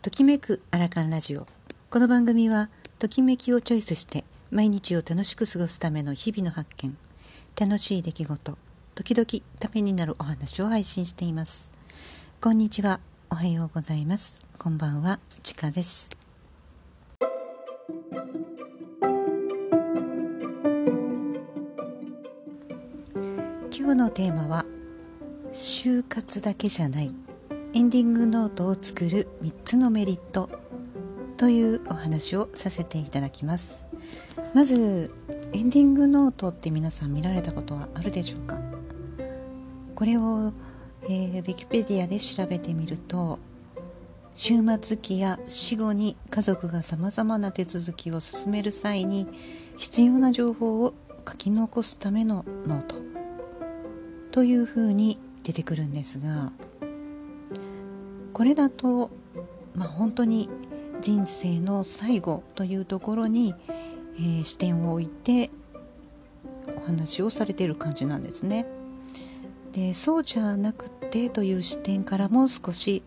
ときめくアラカンラジオ。この番組はときめきをチョイスして毎日を楽しく過ごすための日々の発見。楽しい出来事時々ためになるお話を配信しています。こんにちは。おはようございます。こんばんは。ちかです。今日のテーマは就活だけじゃない。エンディングノートを作る3つのメリットというお話をさせていただきます。まずエンディングノートって皆さん見られたことはあるでしょうか？これを、えー、ウィキペディアで調べてみると終末期や死後に家族がさまざまな手続きを進める際に必要な情報を書き残すためのノートというふうに出てくるんですがこれだと、まあ、本当に人生の最後というところに、えー、視点を置いてお話をされている感じなんですね。でそうじゃなくてという視点からも少し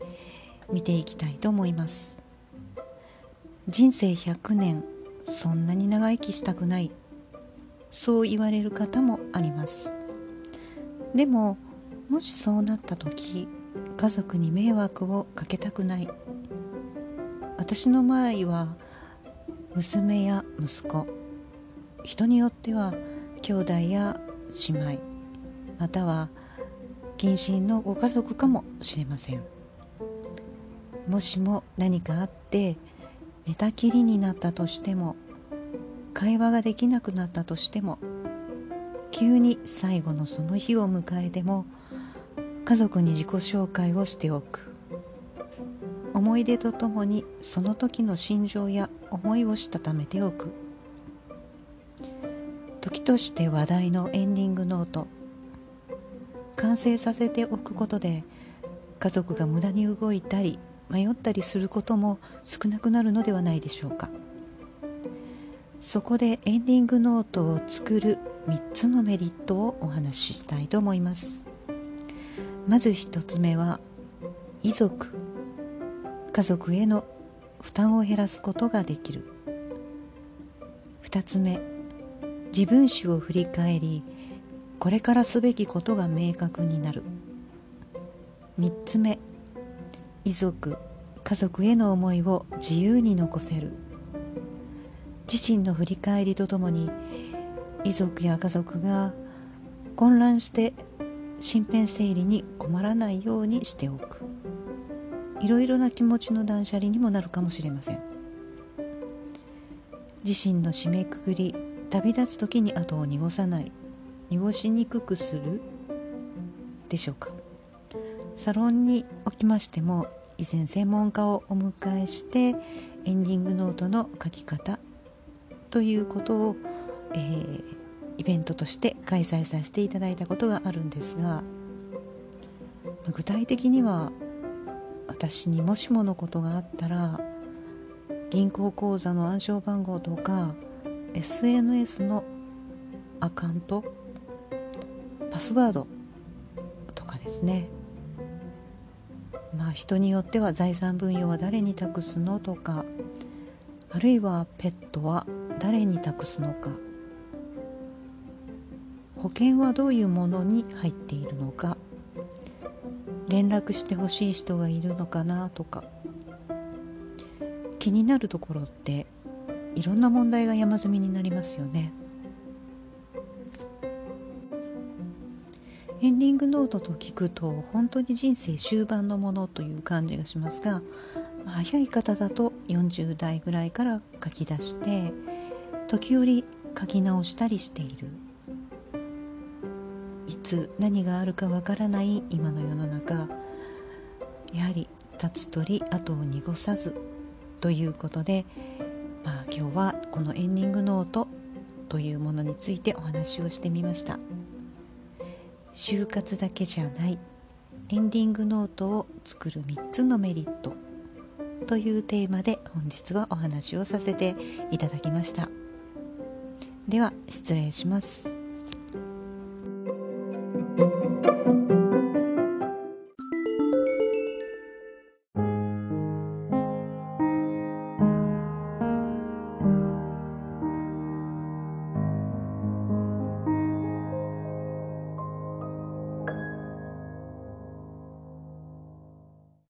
見ていきたいと思います。人生100年そんなに長生きしたくないそう言われる方もありますでももしそうなった時家族に迷惑をかけたくない。私の場合は娘や息子。人によっては兄弟や姉妹。または近親のご家族かもしれません。もしも何かあって寝たきりになったとしても会話ができなくなったとしても急に最後のその日を迎えても家族に自己紹介をしておく。思い出とともにその時の心情や思いをしたためておく。時として話題のエンディングノート。完成させておくことで家族が無駄に動いたり迷ったりすることも少なくなるのではないでしょうか。そこでエンディングノートを作る3つのメリットをお話ししたいと思います。まず1つ目は遺族家族への負担を減らすことができる。2つ目自分史を振り返りこれからすべきことが明確になる。3つ目遺族家族への思いを自由に残せる。自身の振り返りとともに遺族や家族が混乱して身辺整理に困らないようにしておく。いろいろな気持ちの断捨離にもなるかもしれません。自身の締めくくり旅立つ時に後を濁さない濁しにくくするでしょうか。サロンにおきましても以前専門家をお迎えしてエンディングノートの書き方ということを、えー、イベントとして開催させていただいたことがあるんですが具体的には私にもしものことがあったら銀行口座の暗証番号とか SNS のアカウントパスワードとかですね。まあ人によっては財産分与は誰に託すのとかあるいはペットは誰に託すのか保険はどういうものに入っているのか？連絡してほしい人がいるのかなとか。気になるところっていろんな問題が山積みになりますよね。エンディングノートと聞くと本当に人生終盤のものという感じがしますが早い方だと40代ぐらいから書き出して時折書き直したりしている。いつ何があるかわからない今の世の中やはり立つ鳥後を濁さずということで、まあ、今日はこのエンディングノートというものについてお話をしてみました。就活だけじゃないエンディングノートを作る3つのメリットというテーマで本日はお話をさせていただきました。では失礼します。